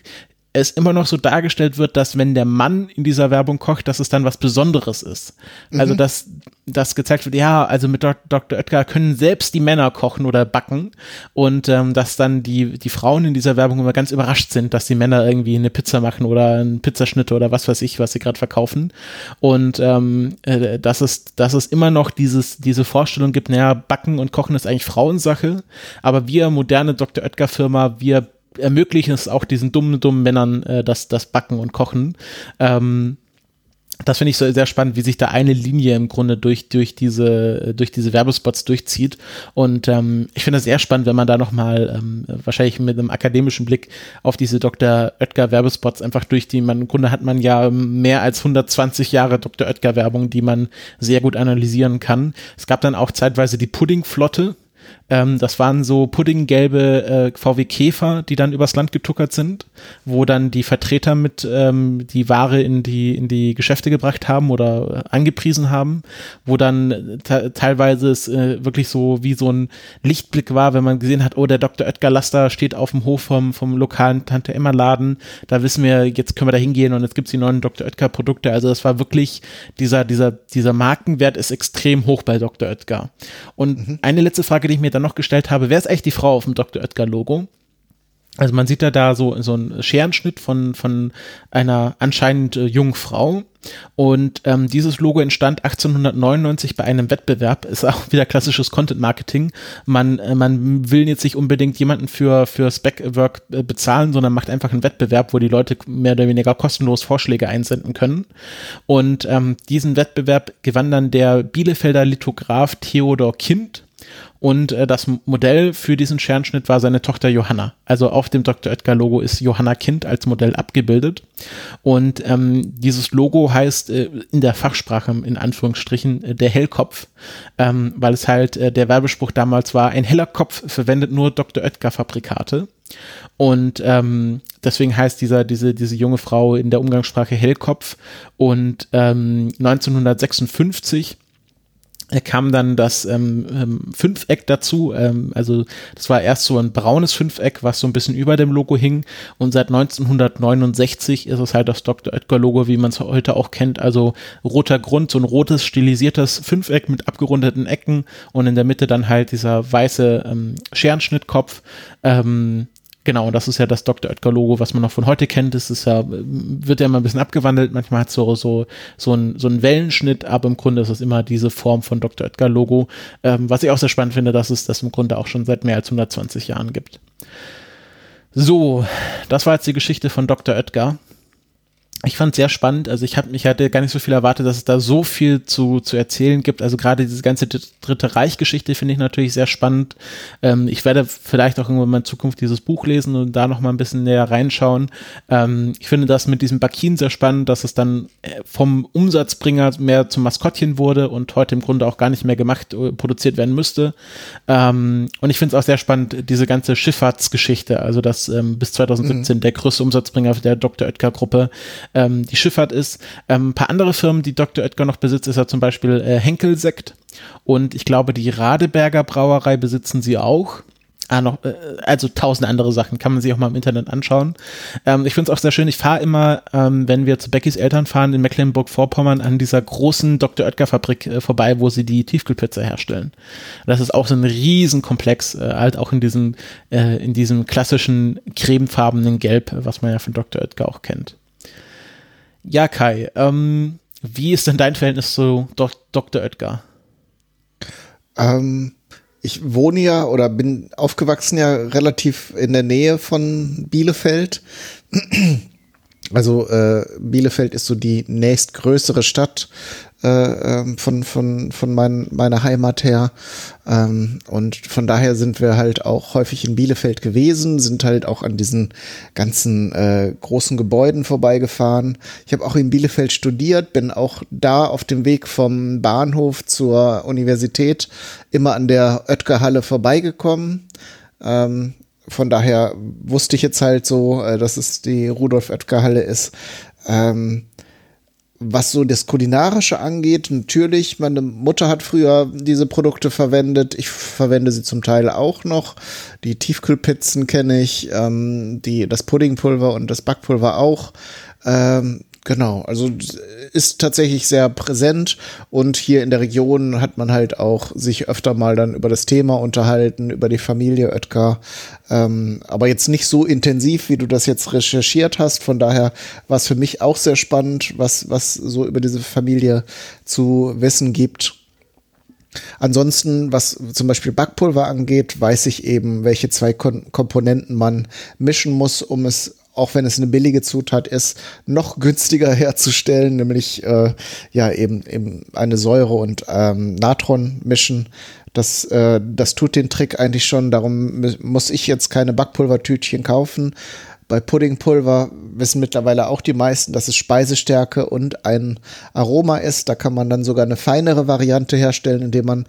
es immer noch so dargestellt wird, dass wenn der Mann in dieser Werbung kocht, dass es dann was Besonderes ist. Also, mhm. dass, dass gezeigt wird, ja, also mit Dr. Oetker können selbst die Männer kochen oder backen und ähm, dass dann die, die Frauen in dieser Werbung immer ganz überrascht sind, dass die Männer irgendwie eine Pizza machen oder einen Pizzaschnitt oder was weiß ich, was sie gerade verkaufen. Und ähm, äh, dass, es, dass es immer noch dieses, diese Vorstellung gibt, naja, Backen und Kochen ist eigentlich Frauensache, aber wir moderne Dr. Oetker-Firma, wir ermöglichen es auch diesen dummen, dummen Männern äh, das, das Backen und Kochen. Ähm, das finde ich so sehr spannend, wie sich da eine Linie im Grunde durch, durch, diese, durch diese Werbespots durchzieht. Und ähm, ich finde es sehr spannend, wenn man da nochmal ähm, wahrscheinlich mit einem akademischen Blick auf diese Dr. Oetker Werbespots einfach durch die, man, im Grunde hat man ja mehr als 120 Jahre Dr. Oetker Werbung, die man sehr gut analysieren kann. Es gab dann auch zeitweise die Puddingflotte, ähm, das waren so puddinggelbe äh, VW Käfer, die dann übers Land getuckert sind, wo dann die Vertreter mit ähm, die Ware in die, in die Geschäfte gebracht haben oder äh, angepriesen haben, wo dann teilweise es äh, wirklich so wie so ein Lichtblick war, wenn man gesehen hat, oh, der Dr. Oetker Laster steht auf dem Hof vom, vom lokalen Tante Emma Laden, da wissen wir, jetzt können wir da hingehen und jetzt gibt's die neuen Dr. Oetker Produkte. Also das war wirklich, dieser, dieser, dieser Markenwert ist extrem hoch bei Dr. Oetker. Und mhm. eine letzte Frage, die ich mir dann noch gestellt habe, wer ist eigentlich die Frau auf dem Dr. Oetker Logo? Also man sieht da da so, so einen Scherenschnitt von, von einer anscheinend äh, jungen Frau. Und ähm, dieses Logo entstand 1899 bei einem Wettbewerb. Ist auch *laughs* wieder klassisches Content Marketing. Man, äh, man will jetzt nicht unbedingt jemanden für, für Spec-Work äh, bezahlen, sondern macht einfach einen Wettbewerb, wo die Leute mehr oder weniger kostenlos Vorschläge einsenden können. Und ähm, diesen Wettbewerb gewann dann der Bielefelder Lithograph Theodor Kind und äh, das Modell für diesen Scherenschnitt war seine Tochter Johanna. Also auf dem Dr. Oetker Logo ist Johanna Kind als Modell abgebildet. Und ähm, dieses Logo heißt äh, in der Fachsprache in Anführungsstrichen äh, der Hellkopf, ähm, weil es halt äh, der Werbespruch damals war, ein heller Kopf verwendet nur Dr. Oetker Fabrikate. Und ähm, deswegen heißt dieser, diese, diese junge Frau in der Umgangssprache Hellkopf. Und ähm, 1956 kam dann das ähm, ähm, Fünfeck dazu. Ähm, also das war erst so ein braunes Fünfeck, was so ein bisschen über dem Logo hing. Und seit 1969 ist es halt das Dr. Oetker Logo, wie man es heute auch kennt. Also roter Grund, so ein rotes stilisiertes Fünfeck mit abgerundeten Ecken und in der Mitte dann halt dieser weiße ähm, Scherenschnittkopf. Ähm, Genau, das ist ja das Dr. Oetker-Logo, was man noch von heute kennt. Das ist ja, wird ja immer ein bisschen abgewandelt. Manchmal hat es so, so, so, ein, so einen Wellenschnitt, aber im Grunde ist es immer diese Form von Dr. Oetker-Logo. Ähm, was ich auch sehr spannend finde, dass es das im Grunde auch schon seit mehr als 120 Jahren gibt. So, das war jetzt die Geschichte von Dr. Oetker ich fand sehr spannend. Also ich habe mich hatte gar nicht so viel erwartet, dass es da so viel zu, zu erzählen gibt. Also gerade diese ganze Dritte Reich-Geschichte finde ich natürlich sehr spannend. Ähm, ich werde vielleicht auch irgendwann mal in Zukunft dieses Buch lesen und da noch mal ein bisschen näher reinschauen. Ähm, ich finde das mit diesem Bakin sehr spannend, dass es dann äh, vom Umsatzbringer mehr zum Maskottchen wurde und heute im Grunde auch gar nicht mehr gemacht, äh, produziert werden müsste. Ähm, und ich finde es auch sehr spannend, diese ganze Schifffahrtsgeschichte, also dass ähm, bis 2017 mhm. der größte Umsatzbringer der Dr. Oetker-Gruppe ähm, die Schifffahrt ist. Ähm, ein paar andere Firmen, die Dr. Oetker noch besitzt, ist ja zum Beispiel äh, Henkel Sekt und ich glaube, die Radeberger Brauerei besitzen sie auch. Ah, noch, äh, also tausend andere Sachen kann man sich auch mal im Internet anschauen. Ähm, ich finde es auch sehr schön. Ich fahre immer, ähm, wenn wir zu Beckys Eltern fahren in Mecklenburg-Vorpommern, an dieser großen Dr. Oetker-Fabrik äh, vorbei, wo sie die Tiefkühlpizza herstellen. Das ist auch so ein Riesenkomplex, äh, halt auch in diesem, äh, in diesem klassischen cremefarbenen Gelb, was man ja von Dr. Oetker auch kennt. Ja, Kai, ähm, wie ist denn dein Verhältnis zu Dok Dr. Oetker? Ähm, ich wohne ja oder bin aufgewachsen ja relativ in der Nähe von Bielefeld. Also äh, Bielefeld ist so die nächstgrößere Stadt äh, ähm, von, von, von mein, meiner Heimat her. Ähm, und von daher sind wir halt auch häufig in Bielefeld gewesen, sind halt auch an diesen ganzen äh, großen Gebäuden vorbeigefahren. Ich habe auch in Bielefeld studiert, bin auch da auf dem Weg vom Bahnhof zur Universität immer an der Oetker-Halle vorbeigekommen. Ähm, von daher wusste ich jetzt halt so, äh, dass es die Rudolf Oetker Halle ist. Ähm, was so das Kulinarische angeht, natürlich, meine Mutter hat früher diese Produkte verwendet. Ich verwende sie zum Teil auch noch. Die Tiefkühlpizzen kenne ich, ähm, die, das Puddingpulver und das Backpulver auch. Ähm, Genau, also ist tatsächlich sehr präsent und hier in der Region hat man halt auch sich öfter mal dann über das Thema unterhalten, über die Familie Oetker, ähm, aber jetzt nicht so intensiv, wie du das jetzt recherchiert hast. Von daher war es für mich auch sehr spannend, was, was so über diese Familie zu wissen gibt. Ansonsten, was zum Beispiel Backpulver angeht, weiß ich eben, welche zwei Kon Komponenten man mischen muss, um es auch wenn es eine billige Zutat ist, noch günstiger *laughs* herzustellen, nämlich äh, ja eben, eben eine Säure und ähm, Natron mischen. Das, äh, das tut den Trick eigentlich schon. Darum muss ich jetzt keine Backpulvertütchen kaufen. Bei Puddingpulver wissen mittlerweile auch die meisten, dass es Speisestärke und ein Aroma ist. Da kann man dann sogar eine feinere Variante herstellen, indem man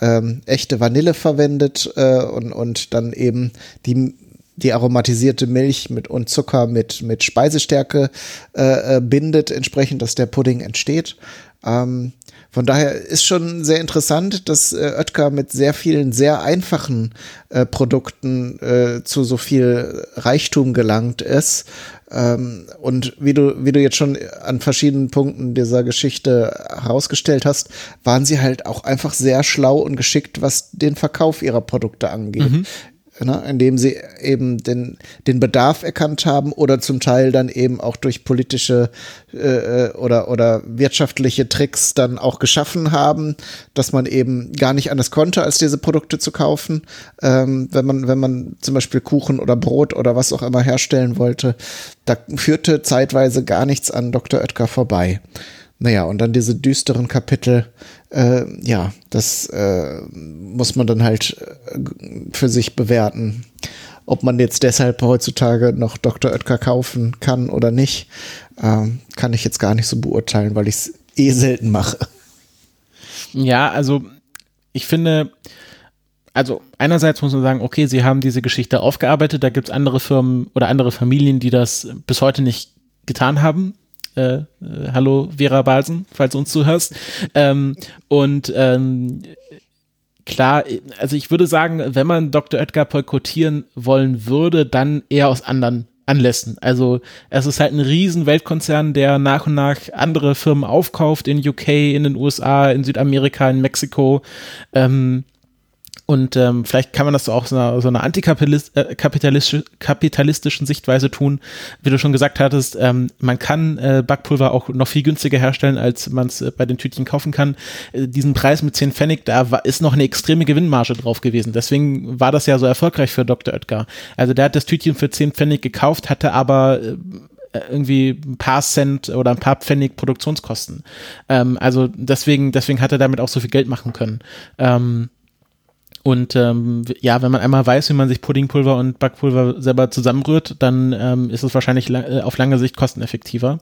ähm, echte Vanille verwendet äh, und, und dann eben die die aromatisierte Milch mit und Zucker mit, mit Speisestärke äh, äh, bindet, entsprechend, dass der Pudding entsteht. Ähm, von daher ist schon sehr interessant, dass äh, Oetker mit sehr vielen sehr einfachen äh, Produkten äh, zu so viel Reichtum gelangt ist. Ähm, und wie du, wie du jetzt schon an verschiedenen Punkten dieser Geschichte herausgestellt hast, waren sie halt auch einfach sehr schlau und geschickt, was den Verkauf ihrer Produkte angeht. Mhm ne, indem sie eben den, den Bedarf erkannt haben oder zum Teil dann eben auch durch politische äh, oder, oder wirtschaftliche Tricks dann auch geschaffen haben, dass man eben gar nicht anders konnte, als diese Produkte zu kaufen. Ähm, wenn man, wenn man zum Beispiel Kuchen oder Brot oder was auch immer herstellen wollte, da führte zeitweise gar nichts an Dr. Oetker vorbei. Naja, und dann diese düsteren Kapitel, äh, ja, das äh, muss man dann halt äh, für sich bewerten. Ob man jetzt deshalb heutzutage noch Dr. Oetker kaufen kann oder nicht, äh, kann ich jetzt gar nicht so beurteilen, weil ich es eh selten mache. Ja, also ich finde, also einerseits muss man sagen, okay, sie haben diese Geschichte aufgearbeitet, da gibt es andere Firmen oder andere Familien, die das bis heute nicht getan haben. Äh, äh, hallo Vera Balsen, falls du uns zuhörst. Ähm, und ähm, klar, also ich würde sagen, wenn man Dr. Oetker boykottieren wollen würde, dann eher aus anderen Anlässen. Also es ist halt ein riesen Weltkonzern, der nach und nach andere Firmen aufkauft in UK, in den USA, in Südamerika, in Mexiko. Ähm, und ähm, vielleicht kann man das auch so einer, so einer antikapitalistischen äh, Sichtweise tun. Wie du schon gesagt hattest, ähm, man kann äh, Backpulver auch noch viel günstiger herstellen, als man es äh, bei den Tütchen kaufen kann. Äh, diesen Preis mit 10 Pfennig, da war, ist noch eine extreme Gewinnmarge drauf gewesen. Deswegen war das ja so erfolgreich für Dr. Oetker. Also der hat das Tütchen für 10 Pfennig gekauft, hatte aber äh, irgendwie ein paar Cent oder ein paar Pfennig Produktionskosten. Ähm, also deswegen, deswegen hat er damit auch so viel Geld machen können. Ähm, und ähm, ja, wenn man einmal weiß, wie man sich Puddingpulver und Backpulver selber zusammenrührt, dann ähm, ist es wahrscheinlich lang, äh, auf lange Sicht kosteneffektiver.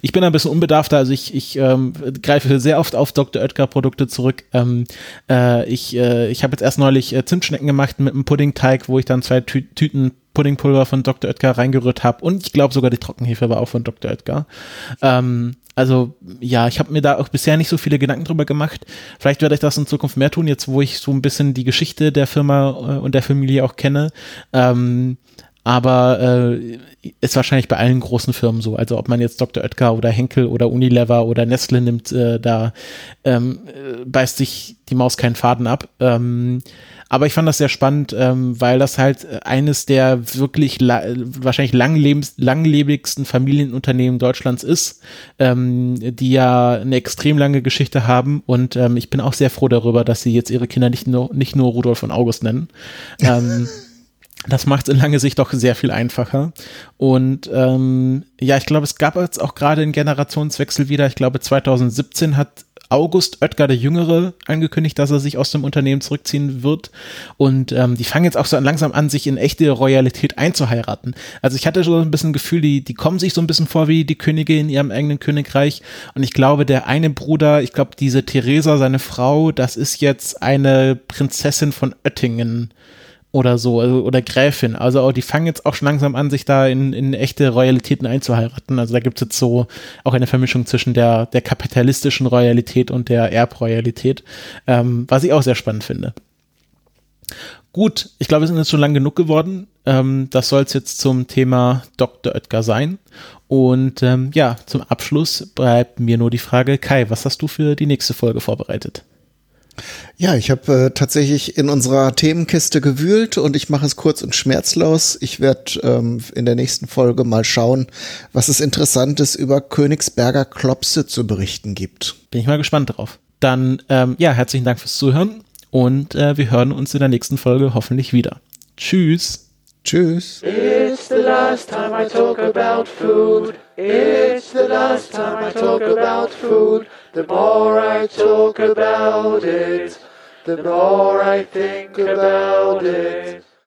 Ich bin ein bisschen unbedarfter, also ich, ich ähm, greife sehr oft auf Dr. Oetker Produkte zurück. Ähm, äh, ich äh, ich habe jetzt erst neulich äh, Zimtschnecken gemacht mit einem Puddingteig, wo ich dann zwei Tü Tüten Puddingpulver von Dr. Oetker reingerührt habe und ich glaube sogar die Trockenhefe war auch von Dr. Oetker. Ähm, also ja, ich habe mir da auch bisher nicht so viele Gedanken drüber gemacht. Vielleicht werde ich das in Zukunft mehr tun, jetzt wo ich so ein bisschen die Geschichte der Firma äh, und der Familie auch kenne. Ähm, aber äh, ist wahrscheinlich bei allen großen Firmen so. Also ob man jetzt Dr. Oetker oder Henkel oder Unilever oder Nestle nimmt, äh, da ähm, äh, beißt sich die Maus keinen Faden ab. Ähm, aber ich fand das sehr spannend, ähm, weil das halt eines der wirklich wahrscheinlich langlebens langlebigsten Familienunternehmen Deutschlands ist, ähm, die ja eine extrem lange Geschichte haben. Und ähm, ich bin auch sehr froh darüber, dass sie jetzt ihre Kinder nicht nur, nicht nur Rudolf und August nennen. Ähm, *laughs* das macht es in lange Sicht doch sehr viel einfacher. Und ähm, ja, ich glaube, es gab jetzt auch gerade einen Generationswechsel wieder. Ich glaube, 2017 hat August Oetker der Jüngere angekündigt, dass er sich aus dem Unternehmen zurückziehen wird. Und ähm, die fangen jetzt auch so langsam an, sich in echte Royalität einzuheiraten. Also ich hatte schon ein bisschen Gefühl, die, die kommen sich so ein bisschen vor wie die Könige in ihrem eigenen Königreich. Und ich glaube, der eine Bruder, ich glaube, diese Theresa, seine Frau, das ist jetzt eine Prinzessin von Oettingen oder so, also, oder Gräfin. Also auch, die fangen jetzt auch schon langsam an, sich da in, in echte Royalitäten einzuheiraten. Also da gibt es jetzt so auch eine Vermischung zwischen der, der kapitalistischen Royalität und der Erbroyalität, ähm, was ich auch sehr spannend finde. Gut, ich glaube, wir sind jetzt schon lang genug geworden. Ähm, das soll es jetzt zum Thema Dr. Oetker sein. Und ähm, ja, zum Abschluss bleibt mir nur die Frage, Kai, was hast du für die nächste Folge vorbereitet? Ja, ich habe äh, tatsächlich in unserer Themenkiste gewühlt und ich mache es kurz und schmerzlos. Ich werde ähm, in der nächsten Folge mal schauen, was es Interessantes über Königsberger Klopse zu berichten gibt. Bin ich mal gespannt drauf. Dann, ähm, ja, herzlichen Dank fürs Zuhören und äh, wir hören uns in der nächsten Folge hoffentlich wieder. Tschüss. Tschüss. It's the last time I talk about food. It's the last time I talk about food. The more I talk about it, the more I think about it.